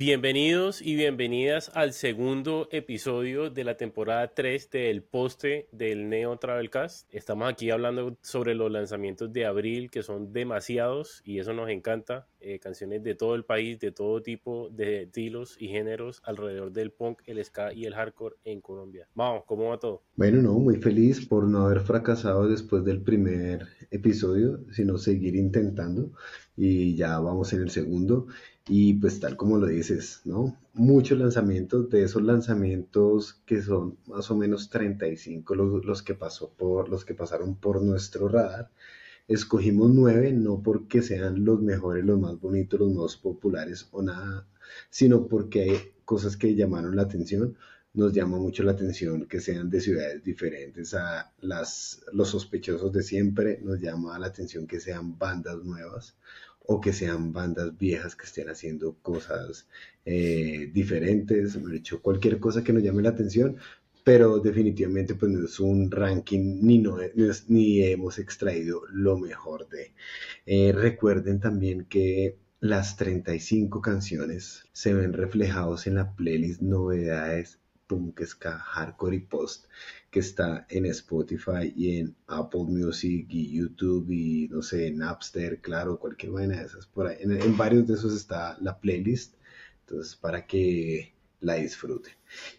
Bienvenidos y bienvenidas al segundo episodio de la temporada 3 del poste del Neo Travelcast. Estamos aquí hablando sobre los lanzamientos de abril, que son demasiados y eso nos encanta. Eh, canciones de todo el país, de todo tipo de estilos y géneros alrededor del punk, el ska y el hardcore en Colombia. Vamos, ¿cómo va todo? Bueno, no, muy feliz por no haber fracasado después del primer episodio, sino seguir intentando y ya vamos en el segundo. Y pues tal como lo dices, ¿no? Muchos lanzamientos, de esos lanzamientos que son más o menos 35 los, los, que, pasó por, los que pasaron por nuestro radar, escogimos nueve no porque sean los mejores, los más bonitos, los más populares o nada, sino porque hay cosas que llamaron la atención. Nos llama mucho la atención que sean de ciudades diferentes a las, los sospechosos de siempre, nos llama la atención que sean bandas nuevas o que sean bandas viejas que estén haciendo cosas eh, diferentes, me hecho cualquier cosa que nos llame la atención, pero definitivamente pues no es un ranking ni, no, ni hemos extraído lo mejor de. Eh, recuerden también que las 35 canciones se ven reflejados en la playlist novedades punk, ska, hardcore y post que está en Spotify y en Apple Music y YouTube y no sé, en Napster, claro, cualquier vaina de esas por ahí. En, varios de esos está la playlist, entonces para que la disfruten.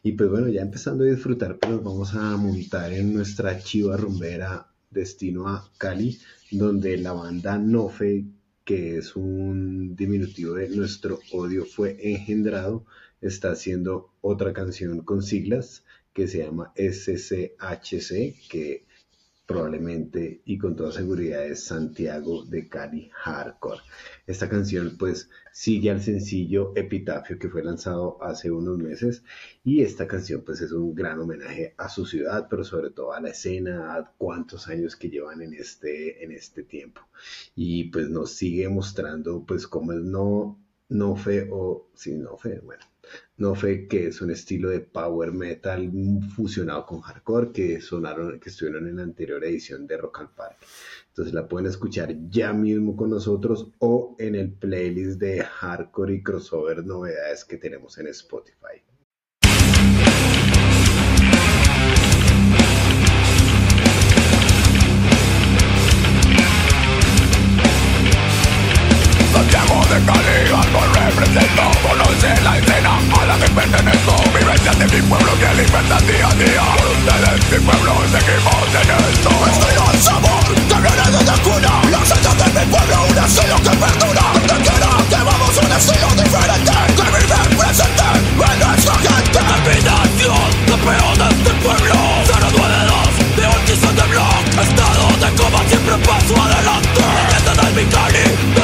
Y pues bueno, ya empezando a disfrutar, pues nos vamos a montar en nuestra chiva rumbera destino a Cali, donde la banda Nofe, que es un diminutivo de nuestro odio, fue engendrado, está haciendo otra canción con siglas que se llama SCHC, que probablemente y con toda seguridad es Santiago de Cali Hardcore. Esta canción pues sigue al sencillo Epitafio que fue lanzado hace unos meses y esta canción pues es un gran homenaje a su ciudad, pero sobre todo a la escena, a cuántos años que llevan en este, en este tiempo. Y pues nos sigue mostrando pues cómo es no, no fe o sí, no fe, bueno no fue que es un estilo de power metal fusionado con hardcore que sonaron, que estuvieron en la anterior edición de Rock and Park. Entonces la pueden escuchar ya mismo con nosotros o en el playlist de hardcore y crossover novedades que tenemos en Spotify. De calidad no represento. Conoce la escena a la que pertenezco. Vivencias de mi pueblo que alimentan día a día. Por ustedes mi pueblo seguimos en esto. Estilo al sabor que viene desde cuna La esencia de mi pueblo un estilo que perdura. Donde quiera que vamos un estilo diferente. Que vive presente en nuestra gente Terminación de peor de este pueblo Cero duele dos de un de blog Estado de coma siempre paso adelante. Leyenda del mi cali de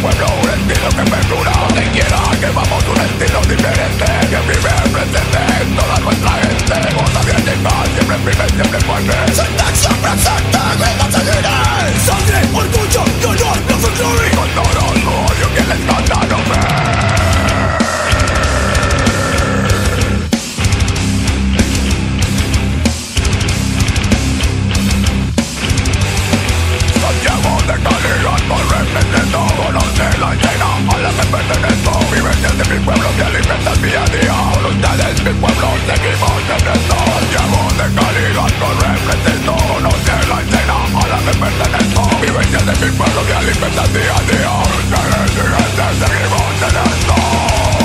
pueblo, un estilo que perdura Donde quiera que vamos un estilo diferente Que vive presente en toda nuestra gente Goza bien y paz, siempre vive, siempre fuerte Sentencia presente, vida seguiré Sangre, orgullo y honor, de mi pueblo que alimenta mi día a día Voluntades, mi pueblo, seguimos de presto Llevo de calidad con represento No sé la escena a la que pertenezco Vivencia de mi pueblo que alimenta mi día a día Voluntades, mi gente, seguimos de presto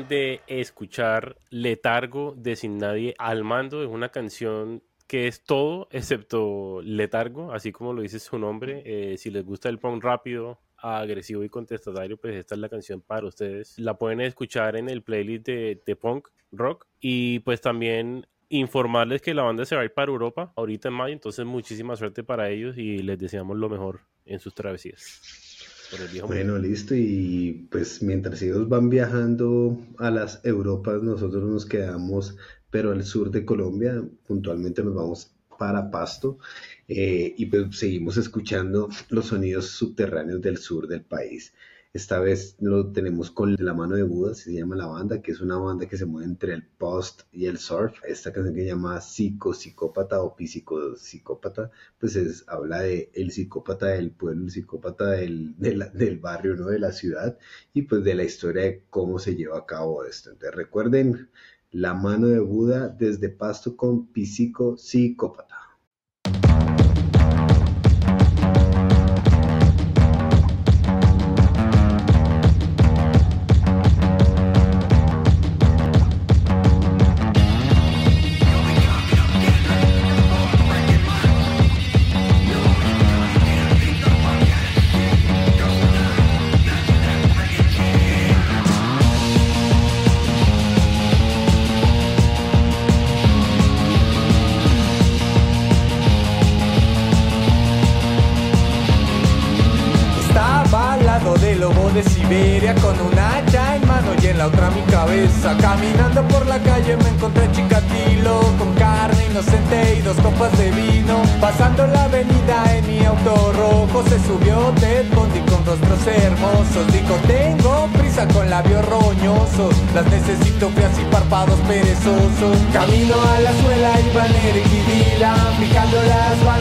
de escuchar Letargo de Sin Nadie al Mando. Es una canción que es todo excepto letargo, así como lo dice su nombre. Eh, si les gusta el punk rápido, agresivo y contestatario, pues esta es la canción para ustedes. La pueden escuchar en el playlist de, de punk rock y pues también informarles que la banda se va a ir para Europa ahorita en mayo, entonces muchísima suerte para ellos y les deseamos lo mejor en sus travesías. Bueno, listo. Y pues mientras ellos van viajando a las Europas, nosotros nos quedamos, pero al sur de Colombia, puntualmente nos vamos para Pasto eh, y pues seguimos escuchando los sonidos subterráneos del sur del país. Esta vez lo tenemos con La Mano de Buda, se llama la banda, que es una banda que se mueve entre el post y el surf. Esta canción que se llama Psico Psicópata o Psico Psicópata, pues es, habla de el psicópata del pueblo, el psicópata del, barrio, ¿no? De la ciudad, y pues de la historia de cómo se lleva a cabo esto. Entonces recuerden, La Mano de Buda desde Pasto con Psico Psicópata.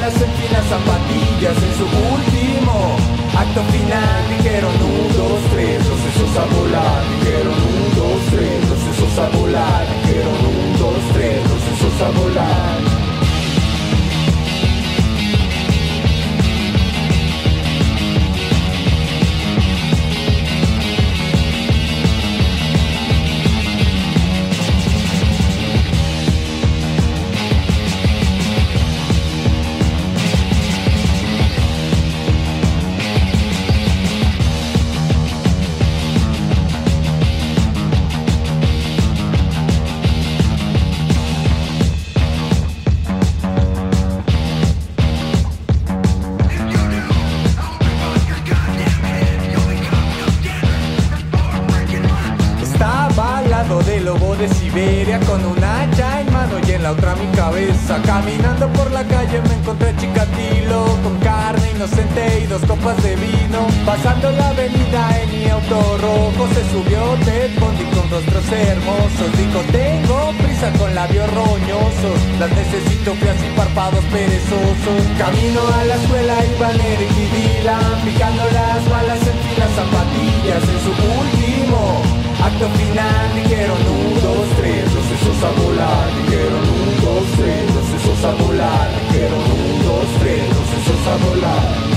balas en las zapatillas en su último acto final. Dijeron un, dos, tres, los esos a volar. Dijeron un, dos, tres, los esos a volar. Dijeron un, dos, tres, los esos a volar. Párpados perezosos. Camino a la escuela y Banner y Dylan picando las balas en filas zapatillas en su último Acto final, dijeron un, dos, tres, los sesos a volar, dijeron un, dos, tres, los sesos a volar, dijeron un, dos, tres, los sesos a volar.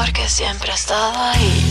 porque siempre ha estado ahí.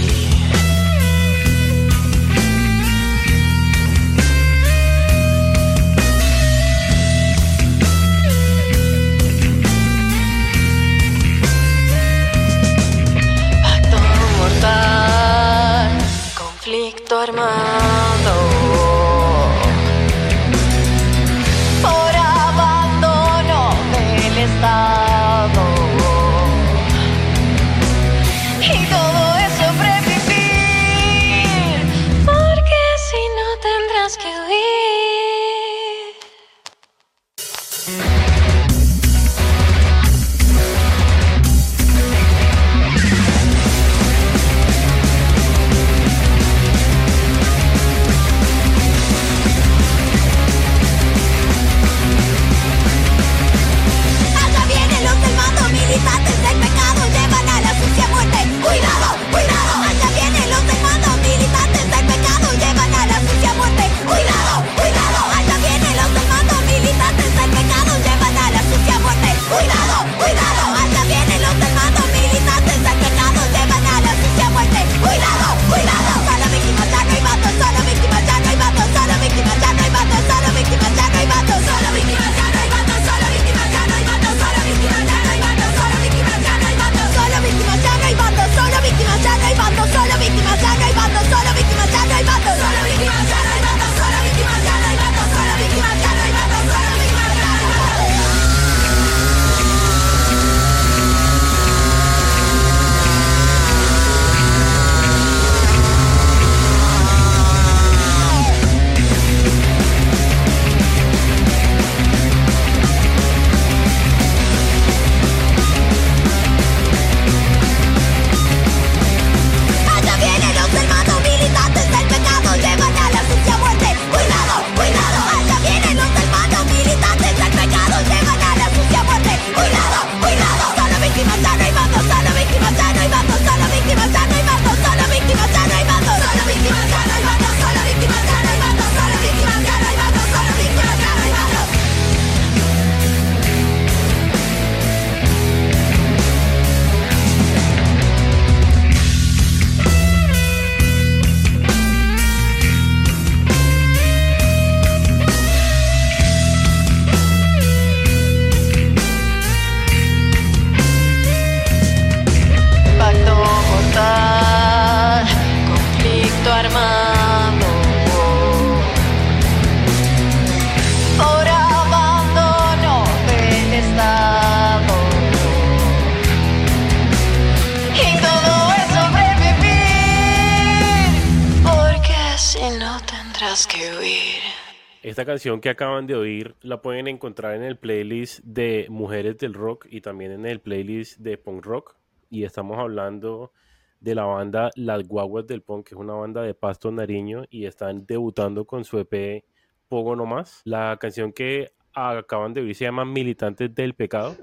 Esta canción que acaban de oír la pueden encontrar en el playlist de Mujeres del Rock y también en el playlist de Punk Rock. Y estamos hablando de la banda Las Guaguas del Punk, que es una banda de Pasto Nariño y están debutando con su EP Pogo No Más. La canción que acaban de oír se llama Militantes del Pecado.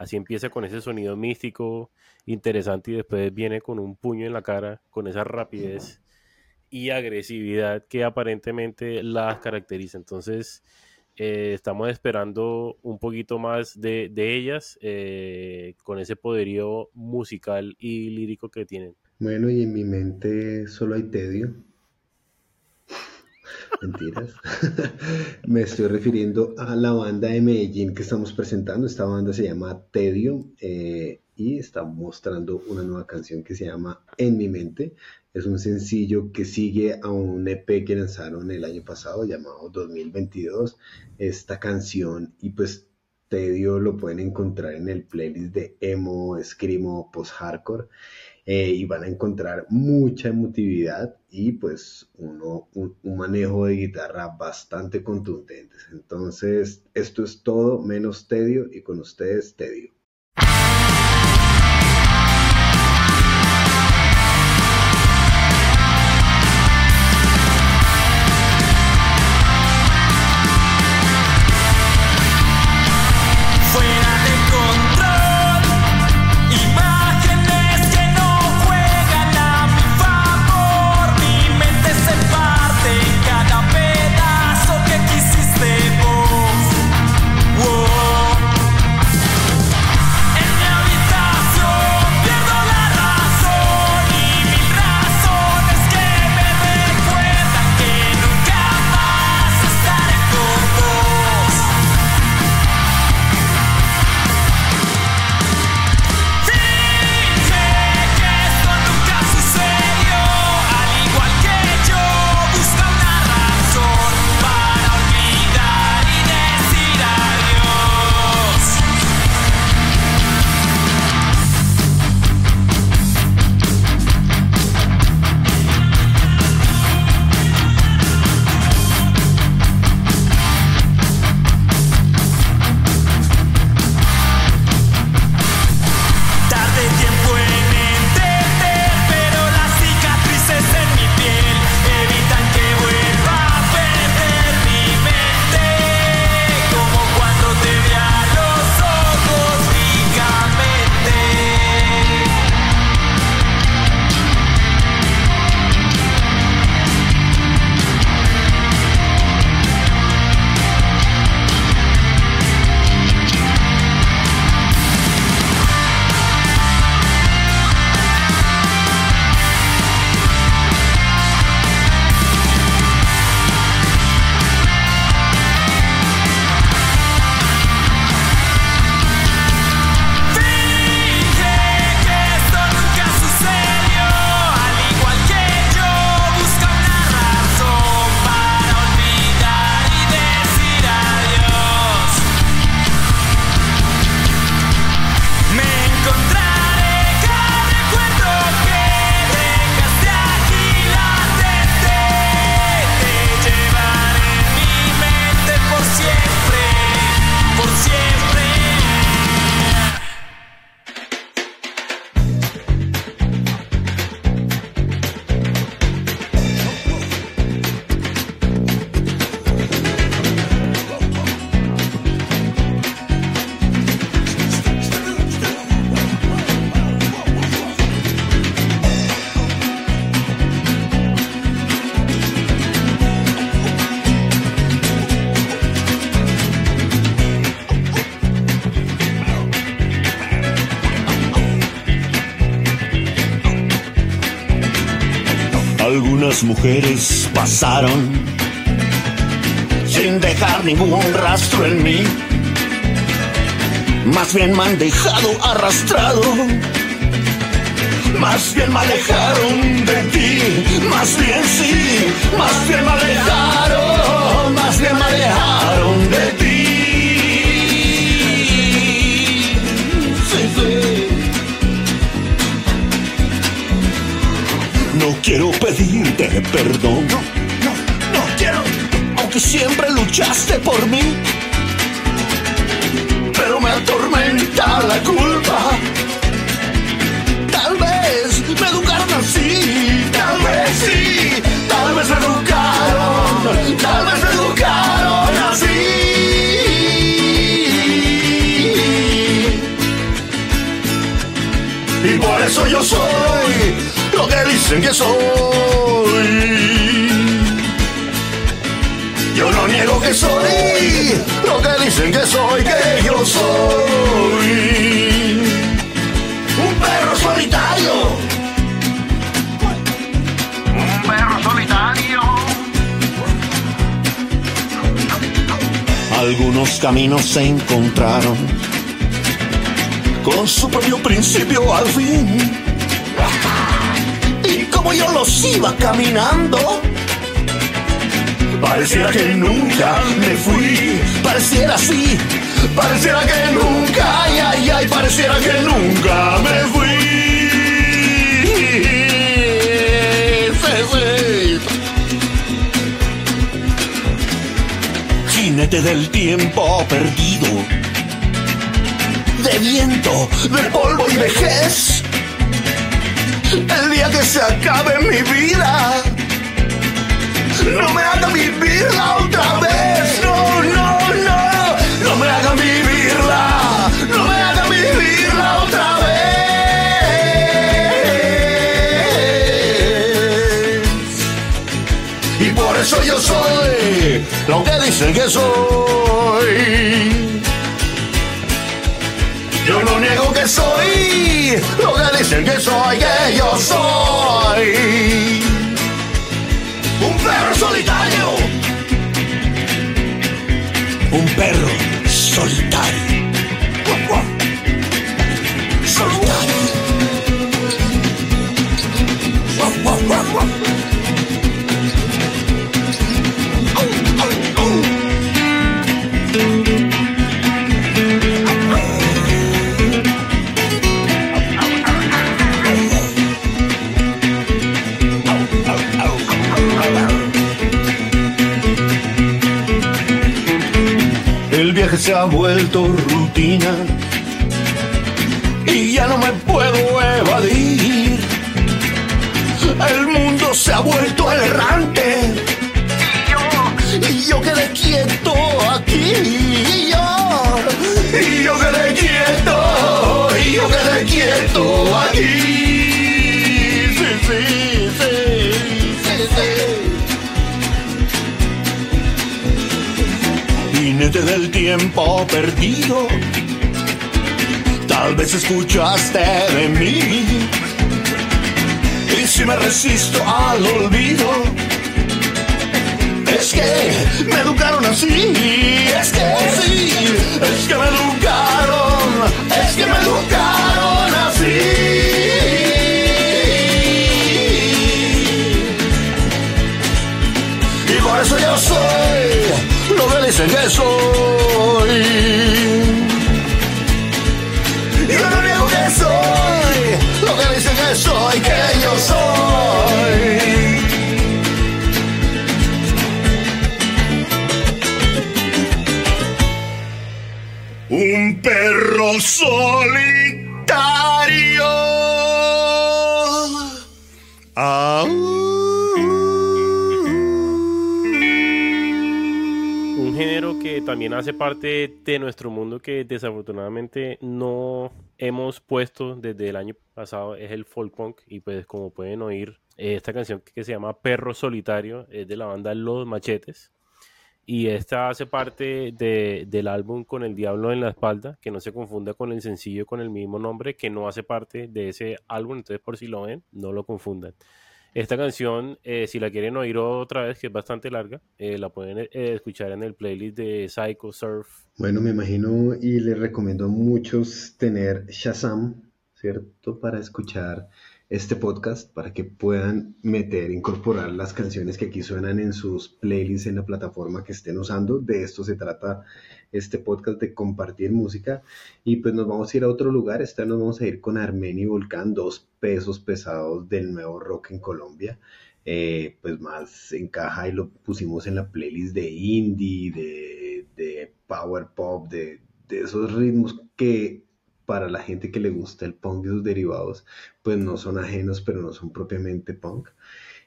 Así empieza con ese sonido místico, interesante y después viene con un puño en la cara, con esa rapidez y agresividad que aparentemente las caracteriza. Entonces, eh, estamos esperando un poquito más de, ellas eh, con ese poderío musical y lírico que tienen. Bueno, y en mi mente solo hay tedio. Mentiras. Me estoy refiriendo a la banda de Medellín que estamos presentando. Esta banda se llama Tedio eh, y está mostrando una nueva canción que se llama En mi mente. Es un sencillo que sigue a un EP que lanzaron el año pasado llamado 2022. Esta canción y pues Tedio lo pueden encontrar en el playlist de emo, screamo, post-hardcore. Eh, y van a encontrar mucha emotividad y pues uno, un, un, manejo de guitarra bastante contundente. Entonces, esto es todo menos tedio y con ustedes tedio. Mujeres pasaron sin dejar ningún rastro en mí. Más bien me han dejado arrastrado. Más bien me alejaron de ti. Más bien sí. Más bien me alejaron. Más bien me alejaron de ti. perdón. No, no, no quiero. Aunque siempre luchaste por mí. Pero me atormenta la culpa. Tal vez me educaron así. Tal vez sí. Tal vez me educaron. Tal vez me educaron así. y por eso yo soy dicen que soy. Yo no niego que soy lo que dicen que soy, que yo soy. Un perro solitario. Un perro solitario. Algunos caminos se encontraron con su propio principio al fin. Yo los iba caminando, pareciera que nunca me fui. Pareciera así, pareciera que nunca, ay, ay, ay, pareciera que nunca me fui. Sí. Jinete del tiempo perdido de viento, de polvo y vejez. El día que se acabe mi vida, no me haga vivirla otra vez. No, no, no, no me haga vivirla, no me haga vivirla otra vez. Y por eso yo soy lo que dicen que soy. Yo no niego que soy lo que dicen que soy, que yo soy. Un perro solitario. Un perro solitario. Se ha vuelto rutina y ya no me puedo evadir. El mundo se ha vuelto Jinete del tiempo perdido. Tal vez escuchaste de mí. Y si me resisto al olvido, es que me educaron así. Es que sí, es que me educaron, es que me educaron así. Y por eso yo soy dicen que soy. Yo no niego que soy lo que dicen que soy, que yo soy. Hace parte de nuestro mundo que desafortunadamente no hemos puesto desde el año pasado es el folk punk. Y pues como pueden oír eh, esta canción que se llama Perro Solitario es de la banda Los Machetes. Y esta hace parte de- del álbum Con el Diablo en la Espalda que no se confunda con el sencillo con el mismo nombre que no hace parte de ese álbum. Entonces por si lo ven no lo confundan esta canción, eh, si la quieren oír otra vez, que es bastante larga, eh, la pueden eh, escuchar en el playlist de Psycho Surf. Bueno, me imagino y les recomiendo a muchos tener Shazam, ¿cierto? Para escuchar este podcast, para que puedan meter, incorporar las canciones que aquí suenan en sus playlists en la plataforma que estén usando. De esto se trata este podcast de compartir música. Y pues nos vamos a ir a otro lugar. Esta nos vamos a ir con Armenia y Volcán, dos pesos pesados del nuevo rock en Colombia. Eh, pues más encaja y lo pusimos en la playlist de indie, de, de power pop, de, de esos ritmos que para la gente que le gusta el punk y sus derivados, pues no son ajenos, pero no son propiamente punk.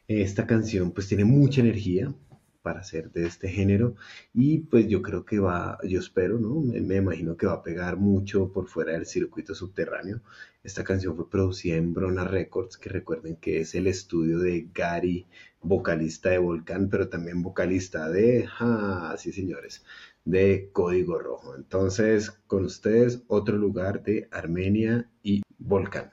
Esta canción pues tiene mucha energía, para hacer de este género y pues yo creo que va, yo espero, ¿no? Me, me, imagino que va a pegar mucho por fuera del circuito subterráneo. Esta canción fue producida en Brona Records, que recuerden que es el estudio de Gary, vocalista de Volcán, pero también vocalista de, ah, sí señores, de Código Rojo. Entonces, con ustedes, otro lugar de Armenia y Volcán.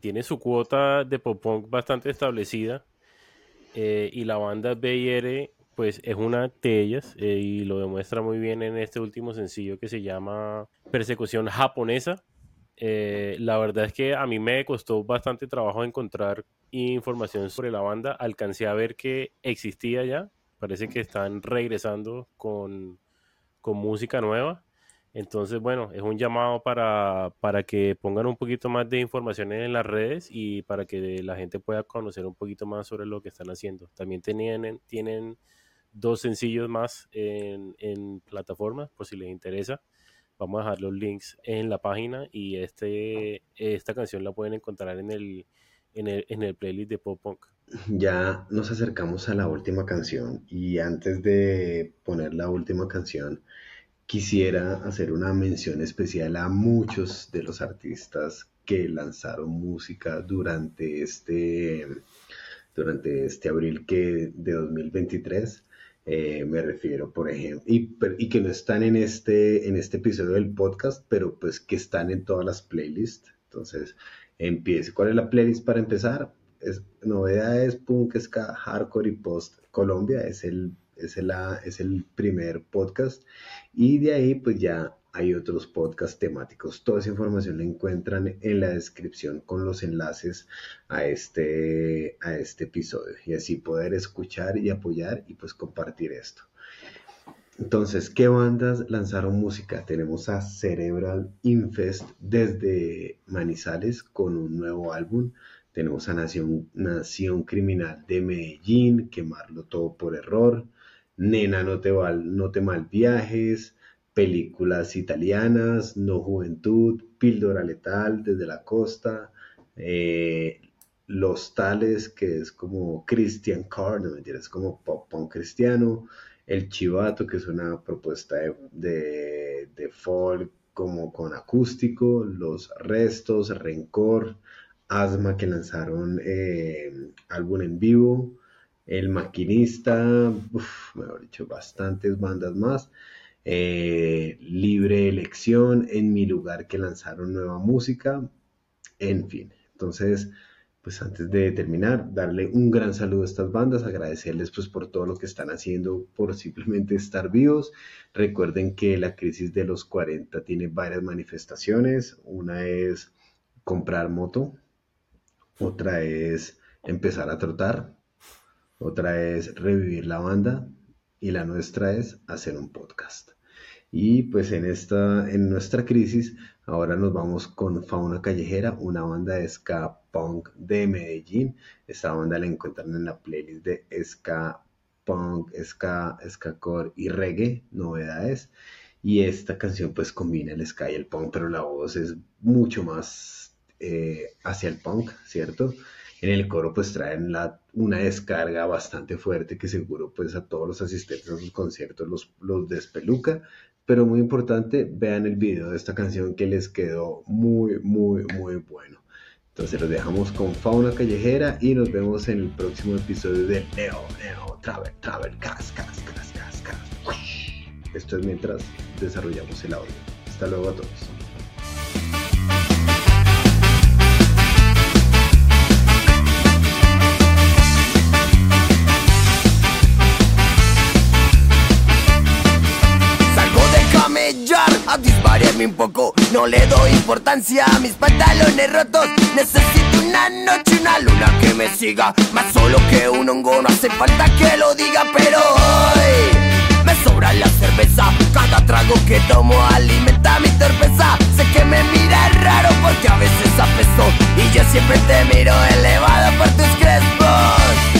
Tiene su cuota de pop punk bastante establecida. Eh, y la banda BR, pues es una de ellas. eh, y lo demuestra muy bien en este último sencillo que se llama Persecución Japonesa. Eh, la verdad es que a mí me costó bastante trabajo encontrar información sobre la banda. Alcancé a ver que existía ya. Parece que están regresando con, con música nueva. Entonces, bueno, es un llamado para, para que pongan un poquito más de información en las redes y para que la gente pueda conocer un poquito más sobre lo que están haciendo. También tenían, tienen dos sencillos más en, en plataformas, por si les interesa. Vamos a dejar los links en la página y este, esta canción la pueden encontrar en el, en el, en el playlist de Pop Punk. Ya nos acercamos a la última canción y antes de poner la última canción, quisiera hacer una mención especial a muchos de los artistas que lanzaron música durante este, durante este abril que, de 2023. Eh, me refiero, por ejemplo, y, que no están en este, en este episodio del podcast, pero pues que están en todas las playlists. Entonces, empiece. ¿Cuál es la playlist para empezar? Es, novedades, punk, ska, hardcore y post Colombia. Es el, es, el, es el primer podcast. Y de ahí, pues ya hay otros podcasts temáticos. Toda esa información la encuentran en la descripción con los enlaces a este, a este episodio. Y así poder escuchar y apoyar y pues compartir esto. Entonces, ¿qué bandas lanzaron música? Tenemos a Cerebral Infest desde Manizales con un nuevo álbum. Tenemos a Nación, Nación Criminal de Medellín, Quemarlo Todo por Error. Nena, no te, val, no te mal viajes. Películas italianas, No Juventud, Píldora Letal desde la costa. Eh, Los Tales, que es como Christian Car, no mentira, es como pop punk cristiano. El Chivato, que es una propuesta de, de, folk como con acústico, Los Restos, Rencor, Asma, que lanzaron eh, álbum en vivo, El Maquinista, uf, mejor dicho, bastantes bandas más. Eh, Libre Elección, En Mi Lugar, que lanzaron nueva música, en fin. Entonces, pues antes de terminar, darle un gran saludo a estas bandas, agradecerles pues por todo lo que están haciendo, por simplemente estar vivos. Recuerden que la crisis de los 40 tiene varias manifestaciones. Una es comprar moto, otra es empezar a trotar, otra es revivir la banda y la nuestra es hacer un podcast. Y pues en, esta, en nuestra crisis ahora nos vamos con Fauna Callejera, una banda de ska punk de Medellín. Esta banda la encuentran en la playlist de ska punk, ska, ska core y reggae, novedades. Y esta canción pues combina el ska y el punk, pero la voz es mucho más eh, hacia el punk, ¿cierto? En el coro pues traen la, una descarga bastante fuerte que seguro pues a todos los asistentes a sus conciertos los, los despeluca. Pero muy importante, vean el video de esta canción que les quedó muy, muy, muy bueno. Entonces los dejamos con Fauna Callejera y nos vemos en el próximo episodio de Neo, Neo, Travel, Travel, Cas, Cas, Cas, Cas, Cas. Esto es mientras desarrollamos el audio. Hasta luego a todos. Un poco. No le doy importancia a mis pantalones rotos. Necesito una noche, una luna que me siga. Más solo que un hongo, no hace falta que lo diga, pero hoy me sobra la cerveza. Cada trago que tomo alimenta mi torpeza. Sé que me miras raro porque a veces apesto. Y yo siempre te miro elevado por tus crespos.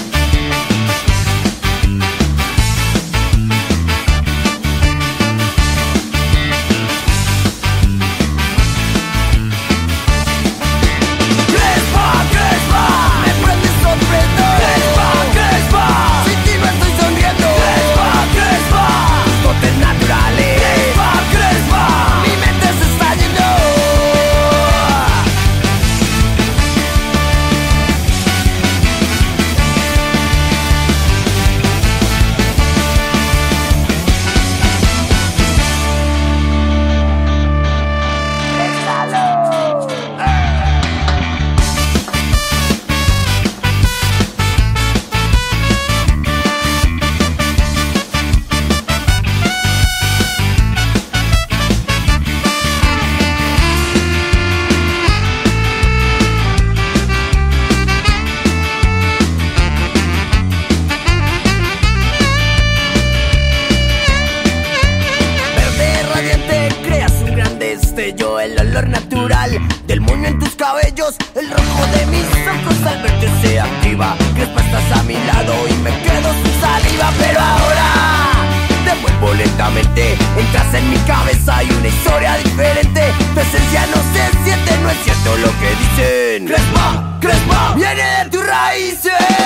Historia diferente. Tu esencia no se siente, no es cierto lo que dicen. Crespa, Crespa, viene de tus raíces